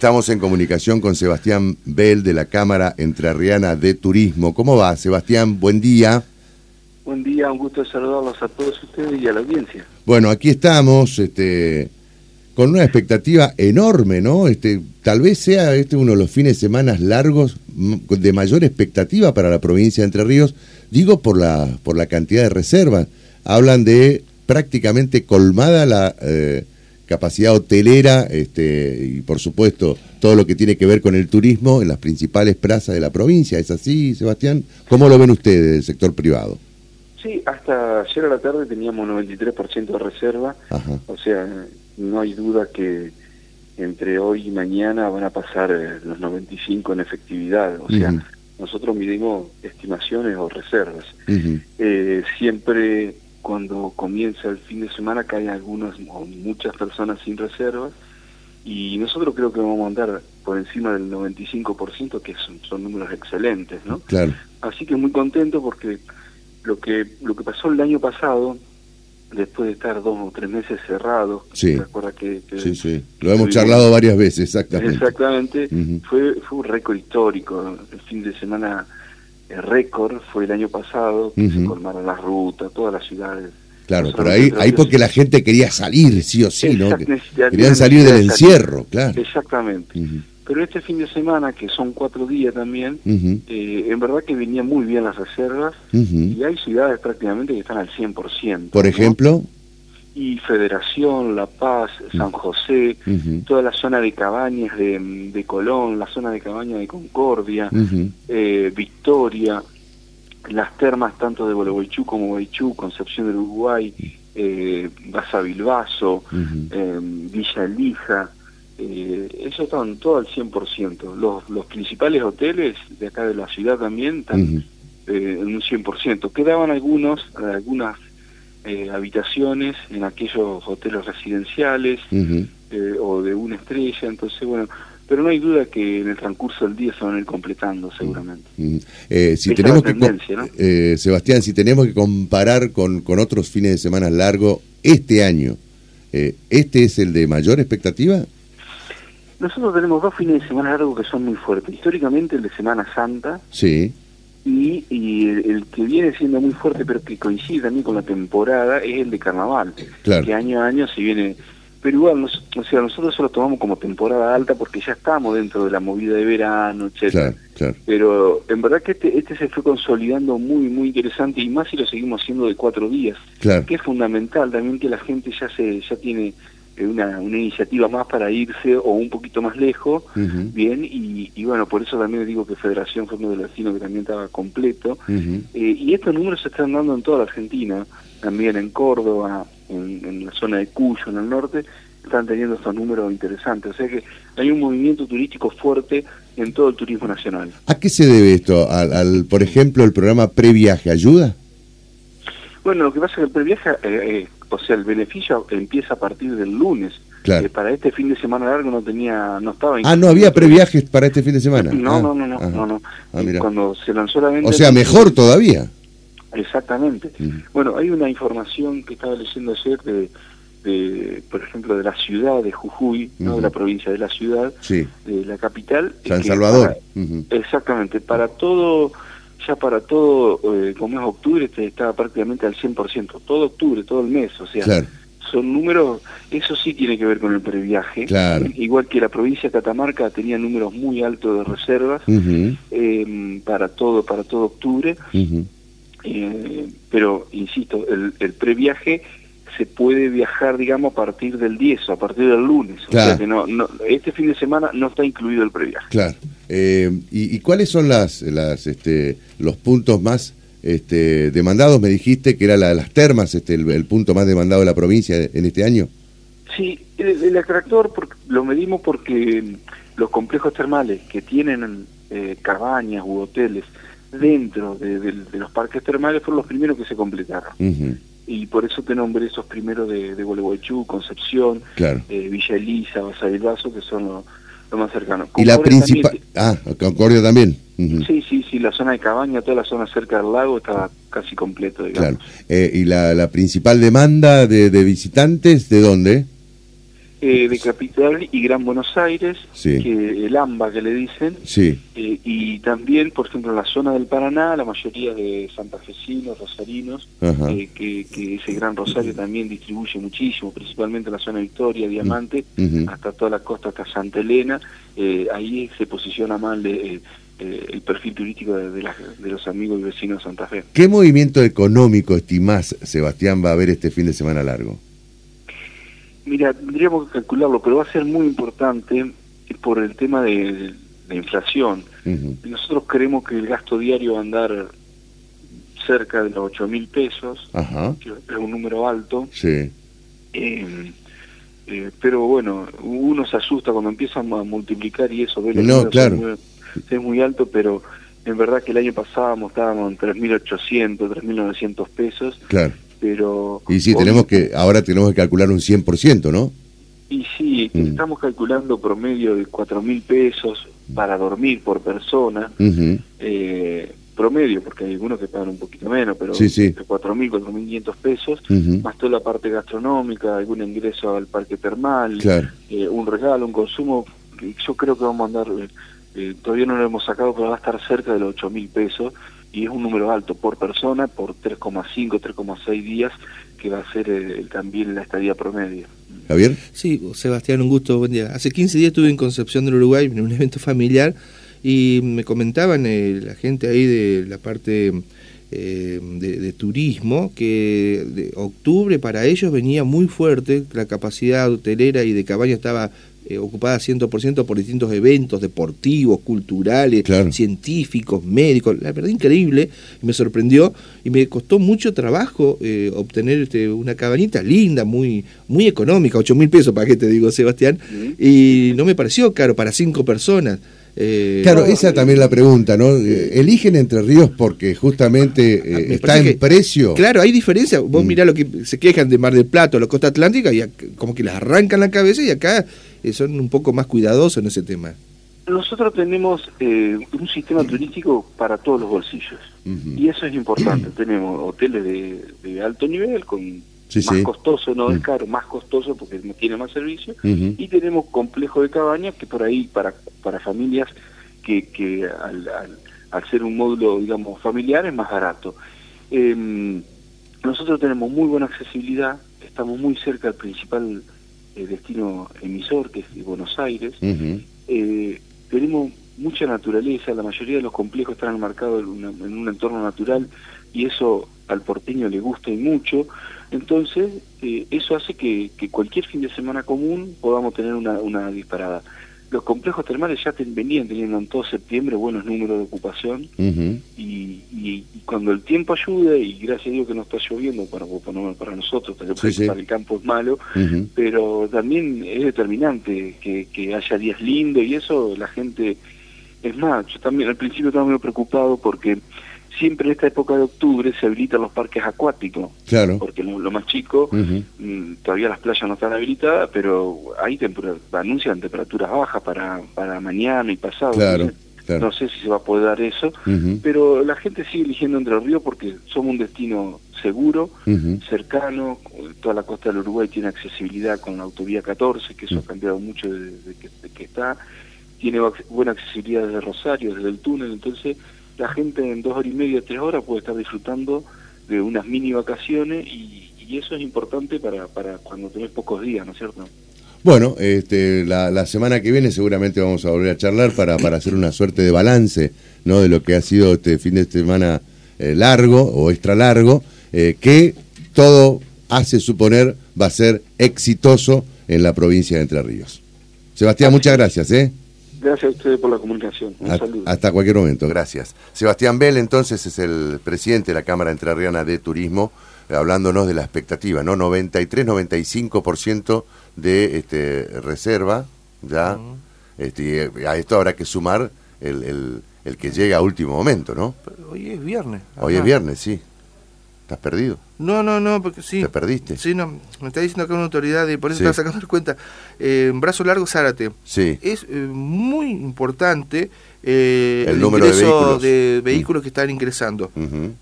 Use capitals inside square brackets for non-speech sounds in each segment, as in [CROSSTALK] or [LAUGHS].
Estamos en comunicación con Sebastián Bell de la Cámara Entrerriana de Turismo. ¿Cómo va, Sebastián? Buen día. Buen día, un gusto saludarlos a todos ustedes y a la audiencia. Bueno, aquí estamos, este, con una expectativa enorme, ¿no? Este, tal vez sea este uno de los fines de semana largos de mayor expectativa para la provincia de Entre Ríos, digo por la, por la cantidad de reservas. Hablan de prácticamente colmada la eh, capacidad hotelera este, y por supuesto todo lo que tiene que ver con el turismo en las principales plazas de la provincia. ¿Es así, Sebastián? ¿Cómo lo ven ustedes del sector privado? Sí, hasta ayer a la tarde teníamos 93% de reserva, o sea, no hay duda que entre hoy y mañana van a pasar eh, los 95 en efectividad, o sea, nosotros midimos estimaciones o reservas. eh, siempre cuando comienza el fin de semana caen algunas o muchas personas sin reservas y nosotros creo que vamos a andar por encima del 95% que son, son números excelentes, ¿no? Claro. Así que muy contento porque lo que lo que pasó el año pasado después de estar dos o tres meses cerrados, sí. que, sí, sí, lo hemos charlado varias veces, exactamente. Exactamente, fue, fue un récord histórico, el fin de semana el récord fue el año pasado, que se colmaron las rutas, todas las ciudades. Claro, pero ahí, ahí porque la gente quería salir, sí o sí, ¿no? Querían salir del encierro, claro. Exactamente. Pero este fin de semana, que son cuatro días también, eh, en verdad que venían muy bien las reservas y hay ciudades prácticamente que están al 100%. Por ejemplo y Federación, La Paz, San José, toda la zona de cabañas de, Colón, la zona de cabañas de Concordia, eh, Victoria, las termas tanto de Boloboichú como Baichú, Concepción del Uruguay, eh, Baza Bilbaso, eh, Villa Elija, eh, eso están todo al 100%. Los, los principales hoteles de acá de la ciudad también están eh, en un 100%. Quedaban algunos, algunas eh, habitaciones en aquellos hoteles residenciales eh, o de una estrella, entonces bueno, pero no hay duda que en el transcurso del día se van a ir completando seguramente. Eh, si tenemos que, Sebastián, si tenemos que comparar con, con otros fines de semana largos, este año, ¿este es el de mayor expectativa? Nosotros tenemos dos fines de semana largos que son muy fuertes. Históricamente el de Semana Santa. Sí y, y el, que viene siendo muy fuerte, pero que coincide también con la temporada, es el de carnaval, que año a año se viene... Pero igual, o sea, nosotros solo tomamos como temporada alta porque ya estamos dentro de la movida de verano, etcétera. Pero en verdad que este, este se fue consolidando muy, muy interesante y más si lo seguimos haciendo de cuatro días, que es fundamental también que la gente ya se ya tiene una, una iniciativa más para irse o un poquito más lejos, bien, y, y, bueno, por eso también digo que Federación fue uno de los destinos que también estaba completo, eh, y estos números se están dando en toda la Argentina, también en Córdoba, en, en, la zona de Cuyo, en el norte, están teniendo estos números interesantes, o sea que hay un movimiento turístico fuerte en todo el turismo nacional. ¿A qué se debe esto? ¿Al, al por ejemplo, el programa Previaje ayuda? Bueno, lo que pasa es que el previaje, eh, eh, o sea, el beneficio empieza a partir del lunes. Claro. para este fin de semana largo no tenía, no estaba. Ah, no había previajes para este fin de semana. No, ah, no, no, no, no, no. Ah, Cuando se lanzó la venta. O sea, mejor todavía. Exactamente. Bueno, hay una información que estaba leyendo ayer de, de, por ejemplo, de la ciudad de Jujuy, no de la provincia, de la ciudad, sí. de la capital. San Salvador. Exactamente. Para todo ya para todo, eh, como es octubre, estaba prácticamente al 100%, todo octubre, todo el mes, o sea, son números, eso sí tiene que ver con el previaje, igual que la provincia de Catamarca tenía números muy altos de reservas em, para todo, para todo octubre, eh, pero insisto, el, el previaje se puede viajar, digamos, a partir del 10 o a partir del lunes. O sea que no, no, este fin de semana no está incluido el previaje. Claro. Eh, y, cuáles son las, las, este, los puntos más este, demandados? Me dijiste que era la, las termas, este, el, punto más demandado de la provincia en este año. Sí, el, atractor lo medimos porque los complejos termales que tienen eh, cabañas u hoteles dentro de, los parques termales fueron los primeros que se completaron y por eso te nombré esos primeros de, de Gualeguaychú, Concepción, eh, Villa Elisa, Basavilbaso, que son los lo más cercanos. y la principal... Ah, Concordia también. Sí, sí, sí, la zona de Cabaña, toda la zona cerca del lago estaba casi completo, digamos. Claro. Eh, ¿Y la, la principal demanda de, de visitantes, de dónde? Eh, de Capital y Gran Buenos Aires, que el AMBA que le dicen, sí. Eh, y también, por ejemplo, en la zona del Paraná, la mayoría de santafesinos, rosarinos, eh, que, que, ese Gran Rosario también distribuye muchísimo, principalmente en la zona Victoria, Diamante, hasta toda la costa, hasta Santa Elena, ahí se posiciona mal el perfil turístico de, de, los amigos y vecinos de Santa Fe. ¿Qué movimiento económico estimás, Sebastián, va a haber este fin de semana largo? Mira, tendríamos que calcularlo, pero va a ser muy importante por el tema de, la inflación. Nosotros creemos que el gasto diario va a andar cerca de los 8 mil pesos, que es un número alto. Sí. Eh, eh, pero bueno, uno se asusta cuando empiezan a multiplicar y eso no, claro. es muy alto, pero en verdad que el año pasado estábamos en 3.800, 3.900 pesos. Claro pero... Y sí, tenemos que, ahora tenemos que calcular un 100%, ¿no? Y sí, mm. estamos calculando promedio de cuatro mil pesos para dormir por persona, eh, promedio, porque hay algunos que pagan un poquito menos, pero sí, sí. de cuatro mil, cuatro mil quinientos pesos, más toda la parte gastronómica, algún ingreso al parque termal, eh, un regalo, un consumo, yo creo que vamos a andar, eh, todavía no lo hemos sacado, pero va a estar cerca de los ocho mil pesos, y es un número alto por persona por 3,5, 3,6 días, que va a ser el, también la estadía promedio. ¿Javier? Sí, Sebastián, un gusto, buen día. Hace 15 días estuve en Concepción del Uruguay en un evento familiar y me comentaban eh, la gente ahí de la parte eh, de, turismo que de octubre para ellos venía muy fuerte, la capacidad hotelera y de cabaña estaba eh, ocupada 100% por distintos eventos deportivos, culturales, científicos, médicos, la verdad increíble, me sorprendió y me costó mucho trabajo eh, obtener este, una cabañita linda, muy, muy económica, 8 mil pesos, ¿para qué te digo, Sebastián? Y no me pareció caro para cinco personas. Eh, claro, esa también es la pregunta, ¿no? ¿Eligen Entre Ríos porque justamente ah, está en precio? Claro, hay diferencia. Vos mm. mirá lo que se quejan de Mar del Plata o la costa atlántica y como que les arrancan la cabeza y acá eh, son un poco más cuidadosos en ese tema. Nosotros tenemos eh, un sistema turístico para todos los bolsillos. Y eso es importante. tenemos hoteles de, alto nivel con más costoso, no es caro, más costoso porque tiene más servicio. Y tenemos complejo de cabañas que por ahí para para familias que, que al, al, ser un módulo digamos familiar es más barato. Em, nosotros tenemos muy buena accesibilidad, estamos muy cerca del principal el destino emisor, que es Buenos Aires. Eh, tenemos mucha naturaleza, la mayoría de los complejos están enmarcados en, un entorno natural y eso al porteño le gusta y mucho. Entonces, eh, eso hace que, que, cualquier fin de semana común podamos tener una, una disparada los complejos termales ya venían teniendo en todo septiembre buenos números de ocupación y, cuando el tiempo ayuda y gracias a Dios que no está lloviendo para para nosotros para, el campo es malo pero también es determinante que, que haya días lindos y eso la gente es más yo también al principio estaba muy preocupado porque siempre en esta época de octubre se habilitan los parques acuáticos. Claro. Porque lo, más chico, mm, todavía las playas no están habilitadas, pero ahí anuncian temperaturas bajas para, para mañana y pasado. Claro. No sé si se va a poder dar eso, pero la gente sigue eligiendo Entre Ríos porque somos un destino seguro, cercano, toda la costa del Uruguay tiene accesibilidad con la autovía 14, que eso ha cambiado mucho desde, que, que, está, tiene buena accesibilidad desde Rosario, desde el túnel, entonces la gente en dos horas y media, tres horas puede estar disfrutando de unas mini vacaciones y, eso es importante para, cuando tenés pocos días, ¿no es cierto? Bueno, este, la, semana que viene seguramente vamos a volver a charlar para, para hacer una suerte de balance ¿no? de lo que ha sido este fin de semana eh, largo o extra largo, eh, que todo hace suponer va a ser exitoso en la provincia de Entre Ríos. Sebastián, muchas gracias. ¿eh? Gracias a ustedes por la comunicación. Un saludo. Hasta cualquier momento, gracias. Sebastián Bell, entonces, es el presidente de la Cámara Entrerriana de Turismo, eh, hablándonos de la expectativa, ¿no? 93-95% de este, reserva, ya. este, a esto habrá que sumar el, el, el, que llega a último momento, ¿no? hoy es viernes. Hoy es viernes, sí. ¿Estás perdido? No, no, no, porque sí. ¿Te perdiste? Sí, no, me está diciendo acá una autoridad y por eso estaba sacando cuenta. Eh, brazo largo Zárate. Sí. Es eh, muy importante eh, el, número de vehículos, mm. que están ingresando.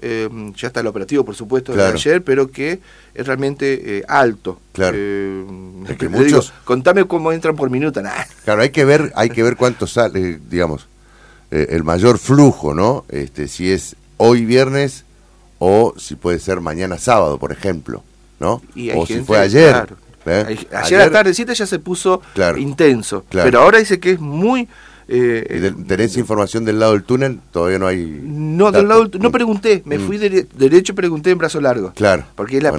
Eh, ya está el operativo, por supuesto, de ayer, pero que es realmente alto. Claro. es que [LAUGHS] muchos... contame cómo entran por minuto. Claro, hay que ver, hay que ver cuánto sale, digamos, el mayor flujo, ¿no? Este, si es hoy viernes o si puede ser mañana sábado, por ejemplo, ¿no? o si fue ayer. ¿eh? Ayer, a la tardecita ya se puso intenso, pero ahora dice que es muy... Eh, ¿Tenés información del lado del túnel? Todavía no hay... No, del lado no pregunté, me mm. fui derecho y pregunté en brazo largo. Claro. Porque es la